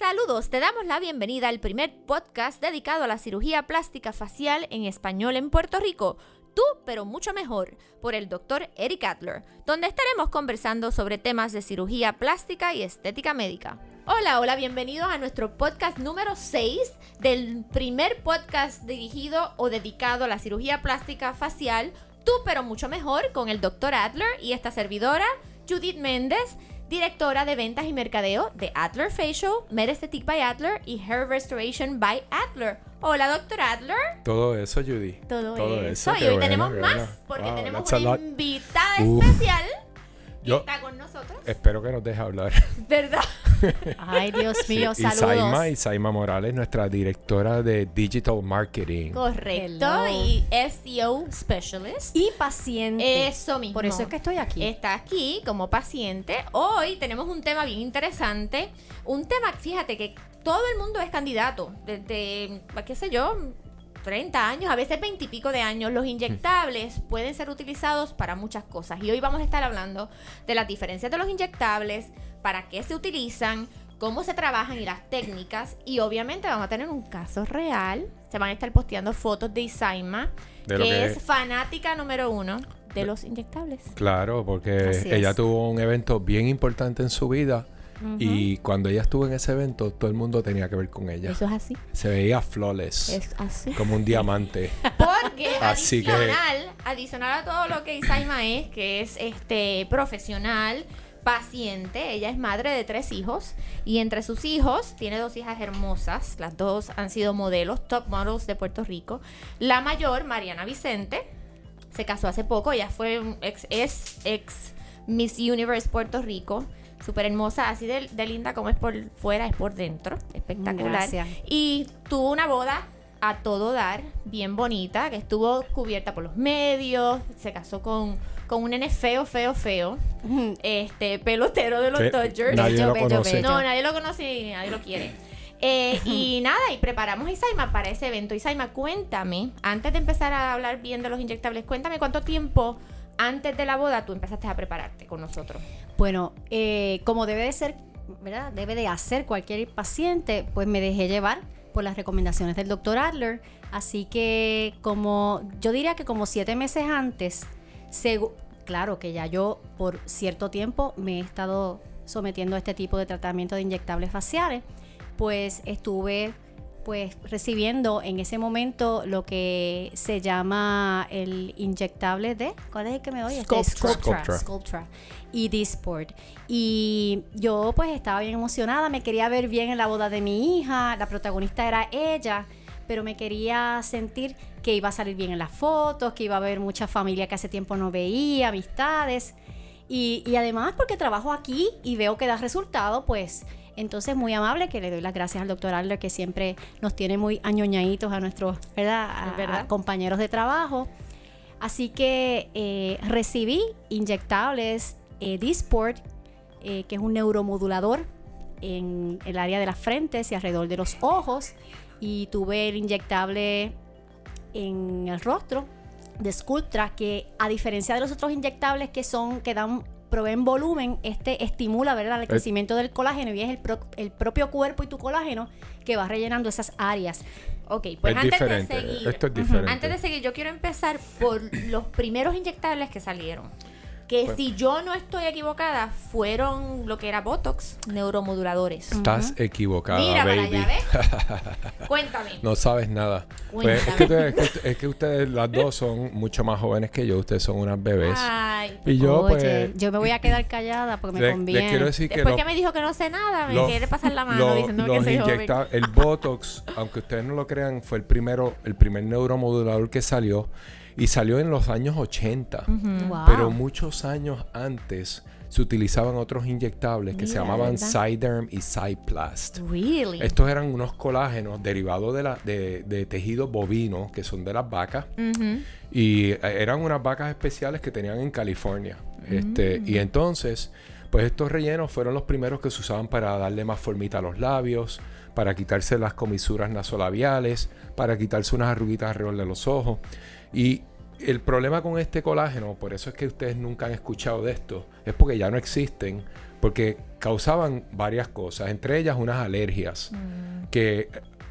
Saludos, te damos la bienvenida al primer podcast dedicado a la cirugía plástica facial en español en Puerto Rico. Tú, pero mucho mejor, por el doctor Eric Adler, donde estaremos conversando sobre temas de cirugía plástica y estética médica. Hola, hola, bienvenidos a nuestro podcast número 6 del primer podcast dirigido o dedicado a la cirugía plástica facial. Tú, pero mucho mejor, con el doctor Adler y esta servidora, Judith Méndez directora de ventas y mercadeo de Adler Facial, Medestetic by Adler y Hair Restoration by Adler. Hola, doctor Adler. Todo eso, Judy. Todo, eso. Y hoy bueno, tenemos más, bueno. porque Wow, tenemos una invitada especial Yo está con nosotros. espero que nos deje hablar. ¿Verdad? Ay, Dios mío, Sí, saludos. Isaima, Isaima Morales, nuestra directora de Digital Marketing. Correcto. Hello. Y SEO Specialist. Y paciente. Eso mismo. Por eso es que estoy aquí. Está aquí como paciente. Hoy tenemos un tema bien interesante. Un tema, fíjate que todo el mundo es candidato. Desde, qué sé yo, 30 años, a veces 20 y pico de años. Los inyectables pueden ser utilizados para muchas cosas. Y hoy vamos a estar hablando de las diferencias de los inyectables, para qué se utilizan, cómo se trabajan y las técnicas. Y obviamente vamos a tener un caso real. Se van a estar posteando fotos de Isaima, De que, es fanática número uno de los inyectables. Claro, porque Así ella es. tuvo un evento bien importante en su vida y cuando ella estuvo en ese evento, todo el mundo tenía que ver con ella. Eso es así. Se veía flawless, Es así. como un diamante. Porque Así que- adicional, adicional a todo lo que Isaima es, que es este profesional, paciente, ella es madre de tres hijos y entre sus hijos tiene dos hijas hermosas, las dos han sido modelos, top models de Puerto Rico. La mayor, Mariana Vicente, se casó hace poco, ella fue ex, es ex Miss Universe Puerto Rico. Súper hermosa, así de, de linda como es por fuera, es por dentro. Espectacular. Gracias. Y tuvo una boda a todo dar, bien bonita, que estuvo cubierta por los medios, se casó con, con un nene feo, feo, feo, este pelotero de los Que Dodgers. nadie Bello, lo bello, conoce. bello. No, nadie lo conoce y nadie lo quiere. Eh, y nada, y preparamos a Isaima para ese evento. Isaima, cuéntame, antes de empezar a hablar bien de los inyectables, cuéntame cuánto tiempo antes de la boda tú empezaste a prepararte con nosotros. Bueno, eh, como debe de ser, ¿verdad? Debe de hacer cualquier paciente, pues me dejé llevar por las recomendaciones del doctor Adler. Así que como, yo diría que como siete meses antes, claro que ya yo por cierto tiempo me he estado sometiendo a este tipo de tratamiento de inyectables faciales, pues estuve pues recibiendo en ese momento lo que se llama el inyectable de ¿cuál es el que me doy? Este, Sculptra. Sculptra. Sculptra y Disport. Y yo pues estaba bien emocionada, me quería ver bien en la boda de mi hija, la protagonista era ella, pero me quería sentir que iba a salir bien en las fotos, que iba a haber mucha familia que hace tiempo no veía, amistades. Y, y además porque trabajo aquí y veo que da resultado, pues entonces muy amable que le doy las gracias al doctor Adler que siempre nos tiene muy añoñaditos a nuestros ¿verdad? A- Es verdad. a compañeros de trabajo. Así que eh, recibí inyectables eh, Disport, eh, que es un neuromodulador en el área de las frentes y alrededor de los ojos. Y tuve el inyectable en el rostro de Sculptra, que a diferencia de los otros inyectables que son, que dan proveen volumen, este estimula ¿verdad? el crecimiento del colágeno y es el, pro- el propio cuerpo y tu colágeno que va rellenando esas áreas. Ok, pues es antes diferente. de seguir. Esto es diferente. Antes de seguir, yo quiero empezar por los primeros inyectables que salieron. Que Pues- si yo no estoy equivocada, fueron lo que era Botox, neuromoduladores. Estás equivocada, Mira para baby. allá, ¿ves? Cuéntame. No sabes nada. Pues, es, que ustedes, es que- es que ustedes las dos son mucho más jóvenes que yo. Ustedes son unas bebés. Ay, y yo, Oye, pues, yo me voy a quedar callada porque me le- conviene. les quiero decir que después los- que me dijo que no sé nada, me quiere pasar la mano los- diciendo que soy joven. inyecta- El Botox, aunque ustedes no lo crean, fue el primero, el primer neuromodulador que salió y salió en los años 80. Wow. Pero muchos años antes se utilizaban otros inyectables que se llamaban. Cyderm y Cyplast. Really? Estos eran unos colágenos derivados de, la, de, de tejidos bovinos, que son de las vacas. Y eh, eran unas vacas especiales que tenían en California. Este, y entonces, pues estos rellenos fueron los primeros que se usaban para darle más formita a los labios, para quitarse las comisuras nasolabiales, para quitarse unas arruguitas alrededor de los ojos. Y el problema con este colágeno, por eso es que ustedes nunca han escuchado de esto, es porque ya no existen, porque causaban varias cosas, entre ellas unas alergias, que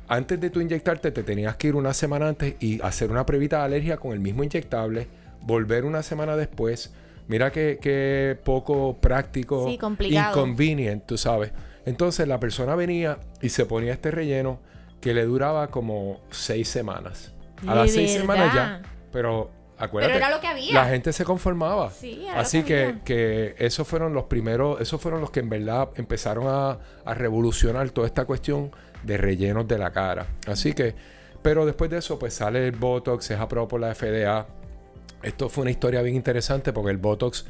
antes de tú inyectarte te tenías que ir una semana antes y hacer una previta de alergia con el mismo inyectable, volver una semana después. Mira que, poco práctico, sí, complicado. inconvenient, tú sabes. Entonces la persona venía y se ponía este relleno que le duraba como seis semanas. A las seis semanas ya. Pero acuérdate, Pero era lo que había. la gente se conformaba. Sí, era lo Así que que, había. que esos fueron los primeros, esos fueron los que en verdad empezaron a, a revolucionar toda esta cuestión de rellenos de la cara. Así que, pero después de eso, pues sale el Botox, es aprobado por la FDA. Esto fue una historia bien interesante porque el Botox,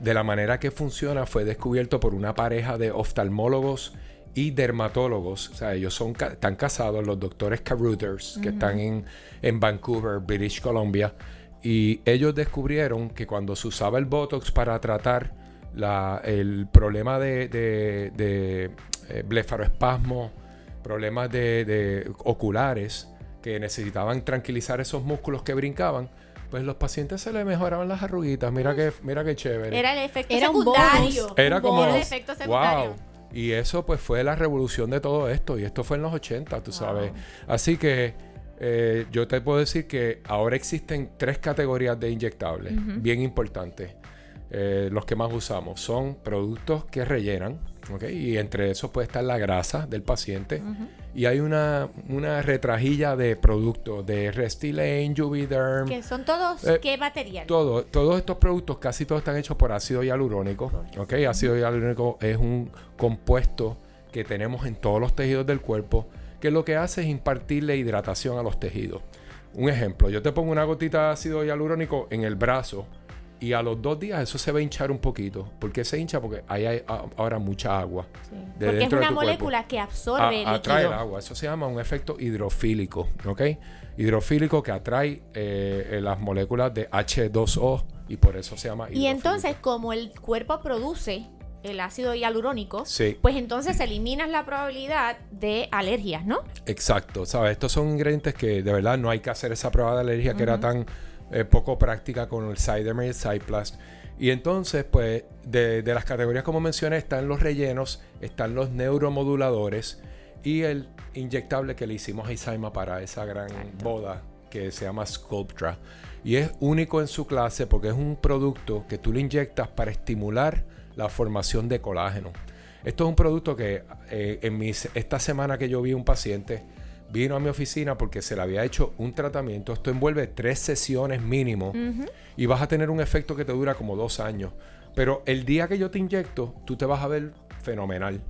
de la manera que funciona, fue descubierto por una pareja de oftalmólogos y dermatólogos. O sea, ellos son, están casados, los doctores Carruthers, que están en, en Vancouver, British Columbia. Y ellos descubrieron que cuando se usaba el Botox para tratar la- el problema de, de, de, eh, blefaroespasmo, problemas de, de oculares, que necesitaban tranquilizar esos músculos que brincaban, pues los pacientes se les mejoraban las arruguitas. Mira que, mira qué chévere. Era el efecto Era un secundario. bonus. Era un como, Era el efecto secundario. wow. Y eso pues fue la revolución de todo esto. Y esto fue en los 80, tú sabes. Así que eh, yo te puedo decir que ahora existen tres categorías de inyectables, bien importantes. Eh, los que más usamos son productos que rellenan, ¿ok? Y entre esos puede estar la grasa del paciente. Y hay una, una retrajilla de productos de Restylane, Juvederm, Que son todos, Eh, ¿qué material? todo, todos estos productos, casi todos están hechos por ácido hialurónico. ¿ok? Ácido hialurónico es un compuesto que tenemos en todos los tejidos del cuerpo que lo que hace es impartirle hidratación a los tejidos. Un ejemplo, yo te pongo una gotita de ácido hialurónico en el brazo y a los dos días eso se va a hinchar un poquito. ¿Por qué se hincha? Porque ahí hay a- ahora mucha agua. Sí. de Porque es una cuerpo. molécula que absorbe el A- atrae el agua. Eso se llama un efecto hidrofílico, ¿ok? Hidrofílico que atrae eh, eh, las moléculas de H2O y por eso se llama Y hidrofílico. entonces, como el cuerpo produce el ácido hialurónico, Sí. pues entonces eliminas la probabilidad de alergias, ¿no? Exacto, ¿sabes? Estos son ingredientes que de verdad no hay que hacer esa prueba de alergia que era tan eh, poco práctica con el Cydermer y el Cyplast. Y entonces, pues, de, de las categorías como mencioné, están los rellenos, están los neuromoduladores y el inyectable que le hicimos a Isaima para esa gran boda que se llama Sculptra. Y es único en su clase porque es un producto que tú le inyectas para estimular la formación de colágeno. Esto es un producto que eh, en mis, esta semana que yo vi un paciente, vino a mi oficina porque se le había hecho un tratamiento. Esto envuelve tres sesiones mínimo y vas a tener un efecto que te dura como dos años. Pero el día que yo te inyecto, tú te vas a ver fenomenal.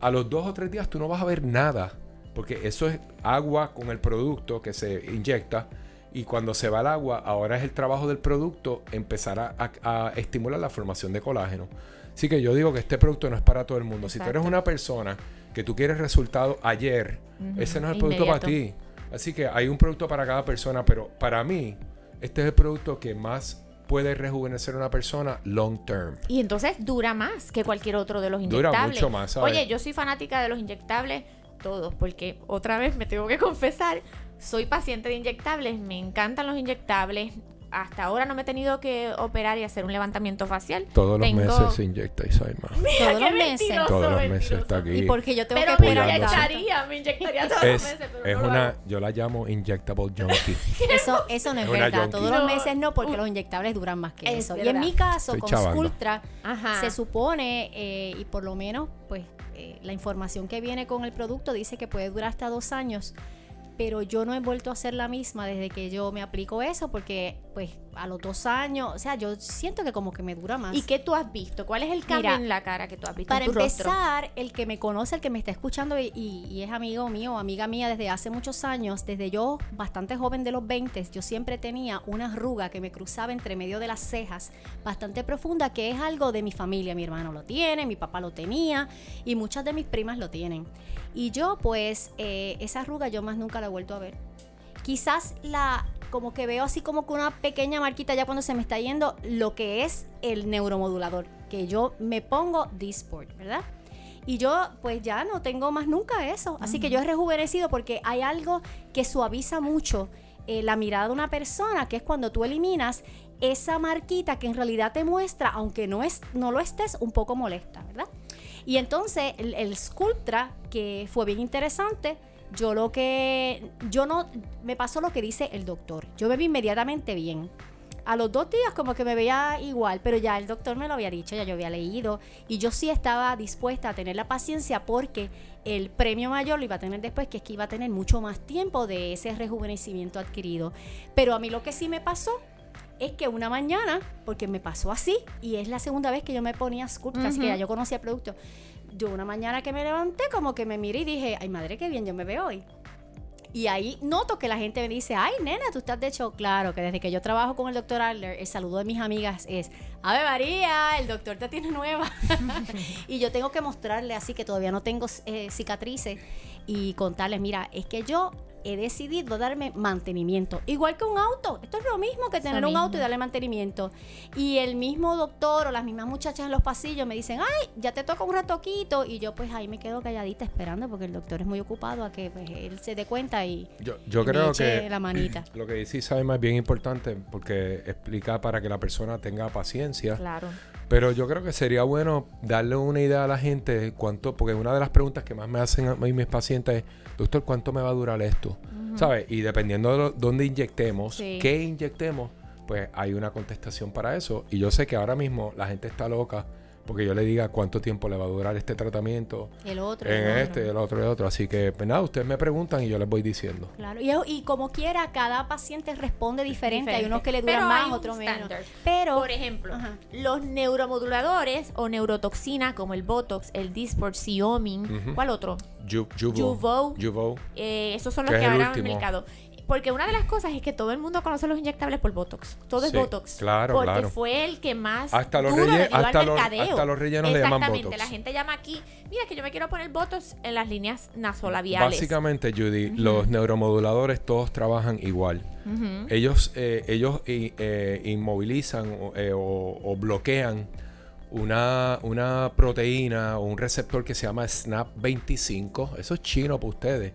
A los dos o tres días tú no vas a ver nada, porque eso es agua con el producto que se inyecta. Y cuando se va el agua, ahora es el trabajo del producto empezar a, a- a estimular la formación de colágeno. Así que yo digo que este producto no es para todo el mundo. Si tú eres una persona que tú quieres resultado ayer, ese no es el producto para ti. Así que hay un producto para cada persona, pero para mí, este es el producto que más puede rejuvenecer a una persona long term. Y entonces dura más que cualquier otro de los Dura inyectables. mucho más, ¿sabes? Oye, yo soy fanática de los inyectables todos, porque otra vez me tengo que confesar, soy paciente de inyectables, me encantan los inyectables. Hasta ahora no me he tenido que operar y hacer un levantamiento facial. Todos los Tengo- meses se inyecta Isaima. Todos los meses. Todos los meses está aquí. Y porque yo tengo Pero que me inyectaría, me inyectaría todos los Es, meses. Pero es no lo una, yo la llamo injectable junkie. Eso, eso no es verdad. junkie. Todos los meses no, porque los inyectables duran más que Es eso. Y en mi caso, Estoy con chavando. Sculptra, Ajá. se supone, eh, y por lo menos, pues, eh, la información que viene con el producto dice que puede durar hasta dos años. Pero yo no he vuelto a ser la misma desde que yo me aplico eso, porque, pues, a los dos años, o sea, yo siento que como que me dura más. ¿Y qué tú has visto? ¿Cuál es el cambio Mira, en la cara que tú has visto Para en tu rostro? empezar, el que me conoce, el que me está escuchando y, y- y es amigo mío, amiga mía desde hace muchos años, desde yo bastante joven de los 20, yo siempre tenía una arruga que me cruzaba entre medio de las cejas, bastante profunda, que es algo de mi familia. Mi hermano lo tiene, mi papá lo tenía y muchas de mis primas lo tienen. Y yo, pues, eh, esa arruga yo más nunca la he vuelto a ver. Quizás la como que veo así como que una pequeña marquita ya cuando se me está yendo lo que es el neuromodulador, que yo me pongo Disport, ¿verdad? Y yo pues ya no tengo más nunca eso, así que yo he rejuvenecido porque hay algo que suaviza mucho eh, la mirada de una persona, que es cuando tú eliminas esa marquita que en realidad te muestra, aunque no, es, no lo estés, un poco molesta, ¿verdad? Y entonces el, el Sculptra, que fue bien interesante, yo lo que, yo no, me pasó lo que dice el doctor. Yo me vi inmediatamente bien. A los dos días como que me veía igual, pero ya el doctor me lo había dicho, ya yo había leído y yo sí estaba dispuesta a tener la paciencia porque el premio mayor lo iba a tener después, que es que iba a tener mucho más tiempo de ese rejuvenecimiento adquirido. Pero a mí lo que sí me pasó es que una mañana, porque me pasó así, y es la segunda vez que yo me ponía Sculpt, así que ya yo conocía el producto, yo una mañana que me levanté, como que me miré y dije, ay madre, qué bien yo me veo hoy. Y ahí noto que la gente me dice, ay nena, tú estás de hecho, claro, que desde que yo trabajo con el doctor Adler, el saludo de mis amigas es, Ave María, el doctor te tiene nueva. y yo tengo que mostrarle así que todavía no tengo eh, cicatrices y contarles, mira, es que yo he decidido darme mantenimiento. Igual que un auto. Esto es lo mismo que tener un auto y darle mantenimiento. Y el mismo doctor o las mismas muchachas en los pasillos me dicen, ay, ya te toca un ratoquito. Y yo pues ahí me quedo calladita esperando porque el doctor es muy ocupado a que pues, él se dé cuenta y, yo, yo creo que la manita. Lo que dice Isabel es bien importante porque explica para que la persona tenga paciencia. Claro. Pero yo creo que sería bueno darle una idea a la gente cuánto, porque una de las preguntas que más me hacen a mí mis pacientes es, doctor, ¿cuánto me va a durar esto? ¿Sabes? Y dependiendo de dónde inyectemos, qué inyectemos, pues hay una contestación para eso. Y yo sé que ahora mismo la gente está loca porque yo le diga cuánto tiempo le va a durar este tratamiento. El otro. En este, el otro, el otro. Así que, pues nada, ustedes me preguntan y yo les voy diciendo. Claro, y, como quiera, cada paciente responde diferente. Hay unos que le duran más, otros menos. Pero, por ejemplo, los neuromoduladores o neurotoxina como el Botox, el Dysport, Xiaomi, ¿cuál otro? Juvo. Juvo. Eh, esos son los que, ahora han mercado. Porque una de las cosas es que todo el mundo conoce los inyectables por Botox. Todo es Botox. Claro, porque fue el que más hasta los, duro hasta, los, hasta los rellenos le llaman Botox. Exactamente. La gente llama aquí, mira que yo me quiero poner Botox en las líneas nasolabiales. Básicamente, Judy, los neuromoduladores todos trabajan igual. Ellos, eh, ellos eh, inmovilizan eh, o, bloquean una, una proteína o un receptor que se llama SNAP25. Eso es chino para ustedes.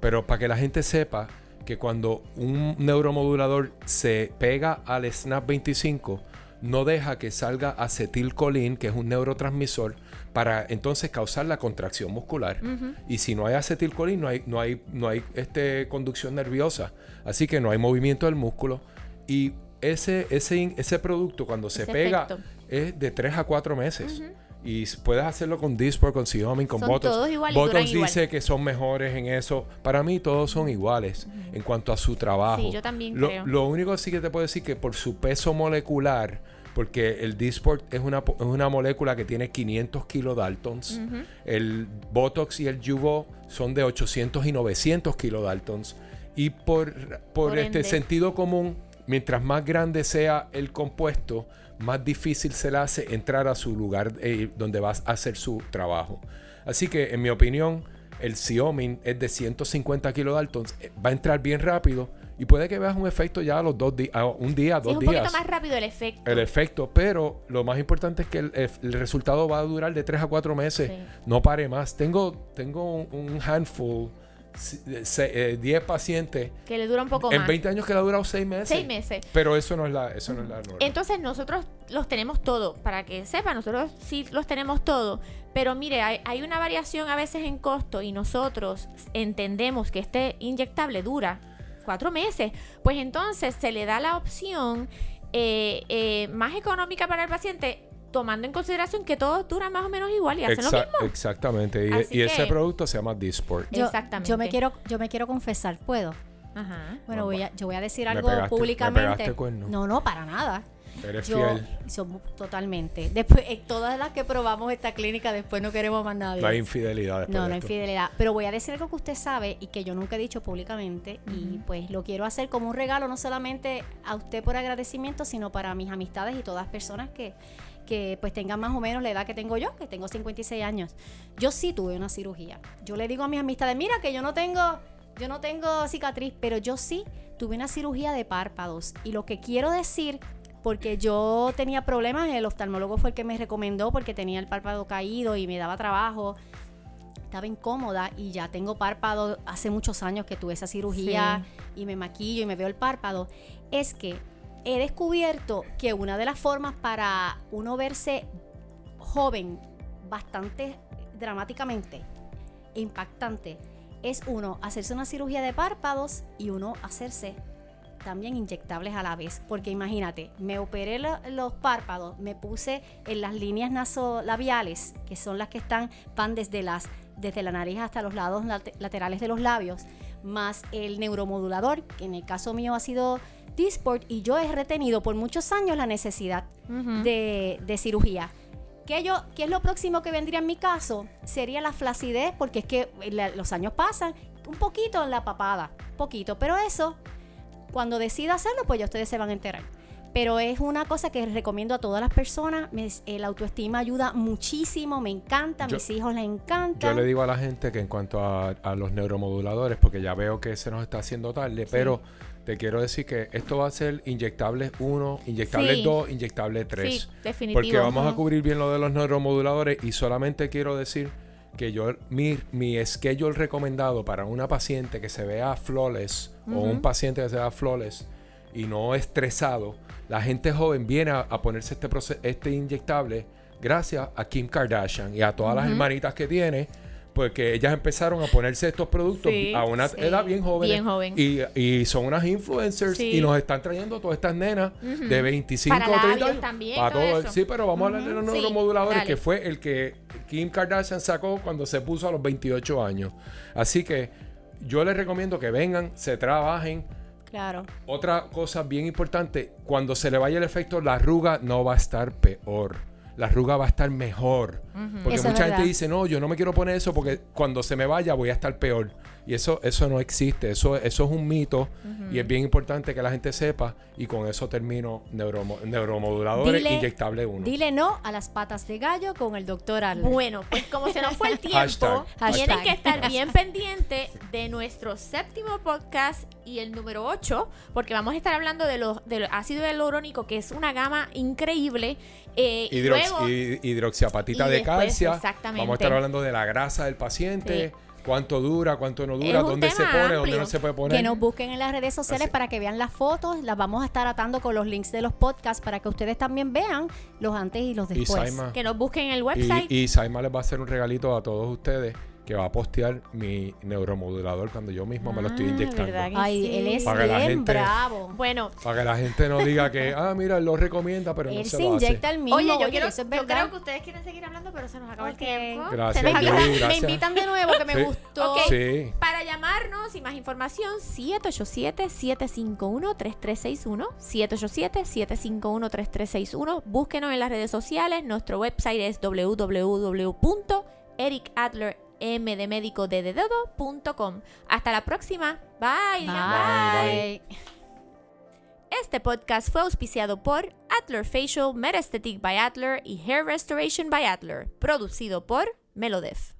Pero para que la gente sepa que cuando un neuromodulador se pega al SNAP25, no deja que salga acetilcolín, que es un neurotransmisor, para entonces causar la contracción muscular. Y si no hay acetilcolín, no hay, no hay, no hay este, conducción nerviosa. Así que no hay movimiento del músculo. Y ese, ese, ese producto, cuando se pega, es de 3 a 4 meses. Y puedes hacerlo con Disport, con Xiaomi, con son Todos igual dice que son mejores en eso. Para mí todos son iguales en cuanto a su trabajo. Sí, yo también lo, creo. Lo único sí que te puedo decir que por su peso molecular, porque el Disport es una, es una molécula que tiene 500 kilodaltons. El Botox y el Juvo son de 800 y 900 kilodaltons. Y por, por, este sentido común, mientras más grande sea el compuesto, más difícil se le hace entrar a su lugar eh, donde vas a hacer su trabajo. Así que, en mi opinión, el Xiaomi es de 150 kilodaltons, eh, va a entrar bien rápido y puede que veas un efecto ya a los dos días, un día, dos días. Es un poquito más rápido el efecto. El efecto, pero lo más importante es que el, resultado va a durar de 3 a 4 meses. No pare más. Tengo, tengo un handful 10 eh, pacientes. Que le dura un poco en más. En 20 años que le ha durado 6 meses. 6 meses. Pero eso no es la, eso no es la norma. Entonces nosotros los tenemos todo. Para que sepan, nosotros sí los tenemos todo. Pero mire, hay, hay, una variación a veces en costo y nosotros entendemos que este inyectable dura 4 meses. Pues entonces se le da la opción eh, eh, más económica para el paciente tomando en consideración que todos duran más o menos igual y hacen lo mismo. Exactamente. Y, ese producto se llama Disport. Yo, exactamente. Yo me quiero, yo me quiero confesar, ¿puedo? Ajá. Bueno, voy a, yo voy a decir algo públicamente. no, no, para nada. Eres fiel. Somos totalmente. Después, en todas las que probamos esta clínica, después no queremos más nadie. No hay infidelidad. No, no hay infidelidad. Pero voy a decir algo que usted sabe y que yo nunca he dicho públicamente. Y pues lo quiero hacer como un regalo, no solamente a usted por agradecimiento, sino para mis amistades y todas personas que, que pues tengan más o menos la edad que tengo yo, que tengo 56 años. Yo sí tuve una cirugía. Yo le digo a mis amistades, mira que yo no tengo, yo no tengo cicatriz, pero yo sí tuve una cirugía de párpados. Y lo que quiero decir, porque yo tenía problemas, el oftalmólogo fue el que me recomendó porque tenía el párpado caído y me daba trabajo. estaba incómoda y ya tengo párpado hace muchos años que tuve esa cirugía y me maquillo y me veo el párpado, es que he descubierto que una de las formas para uno verse joven bastante dramáticamente impactante es uno hacerse una cirugía de párpados y uno hacerse también inyectables a la vez. Porque imagínate, me operé los párpados, me puse en las líneas nasolabiales, que son las que están, van desde, las, desde la nariz hasta los lados laterales de los labios, más el neuromodulador, que en el caso mío ha sido Disport, y yo he retenido por muchos años la necesidad de, de cirugía. ¿Qué, yo, ¿Qué es lo próximo que vendría en mi caso? Sería la flacidez, porque es que los años pasan, un poquito en la papada, poquito, pero eso, cuando decida hacerlo, pues ya ustedes se van a enterar. Pero es una cosa que recomiendo a todas las personas. el autoestima ayuda muchísimo, me encanta, a mis hijos les encanta. Yo le digo a la gente que en cuanto a, los neuromoduladores, porque ya veo que se nos está haciendo tarde, pero te quiero decir que esto va a ser inyectable 1, inyectable 2, inyectable 3. Sí, definitivo. Porque vamos a cubrir bien lo de los neuromoduladores y solamente quiero decir que yo mi, mi schedule recomendado para una paciente que se vea flawless o un paciente que se vea flawless y no estresado, la gente joven viene a, ponerse este, este inyectable gracias a Kim Kardashian y a todas las hermanitas que tiene porque ellas empezaron a ponerse estos productos a una edad bien joven. Y, son unas influencers y nos están trayendo todas estas nenas de 25 o 30 años. También, Sí, pero vamos a hablar de los neuromoduladores, que fue el que Kim Kardashian sacó cuando se puso a los 28 años. Así que yo les recomiendo que vengan, se trabajen. Claro. Otra cosa bien importante, cuando se le vaya el efecto, la arruga no va a estar peor la arruga va a estar mejor. Porque mucha gente dice, no, yo no me quiero poner eso porque cuando se me vaya voy a estar peor. Y eso, eso no existe, eso, eso es un mito y es bien importante que la gente sepa y con eso termino neuromoduladores inyectable 1. Dile no a las patas de gallo con el doctor Arlen. Bueno, pues como se nos fue el tiempo, tienen que estar bien pendientes de nuestro séptimo podcast y el número 8, porque vamos a estar hablando de los, del ácido hialurónico, que es una gama increíble. Eh, hidroxiapatita de calcio. Vamos a estar hablando de la grasa del paciente cuánto dura, cuánto no dura, dónde se pone, dónde no se puede poner. Que nos busquen en las redes sociales para que vean las fotos, las vamos a estar atando con los links de los podcasts para que ustedes también vean los antes y los después. que nos busquen en el website. Y, y Saima les va a hacer un regalito a todos ustedes que va a postear mi neuromodulador cuando yo mismo me lo estoy ah, inyectando. Ay, él es bien bravo. Bueno. Para que la gente no diga que, ah, mira, él lo recomienda, pero no se, se lo inyecta el mismo. Oye, yo, quiero, yo creo que ustedes quieren seguir hablando, pero se nos acaba el tiempo. Gracias, Me invitan de nuevo, que me gustó. Sí. Para llamarnos y más información, 787-751-3361. 787-751-3361. Búsquenos en las redes sociales. Nuestro website es www.ericadler.com mdemédico.com. Hasta la próxima. Bye. Bye. Este podcast fue auspiciado por Adler Facial, Metaesthetic by Adler y Hair Restoration by Adler, producido por Melodef.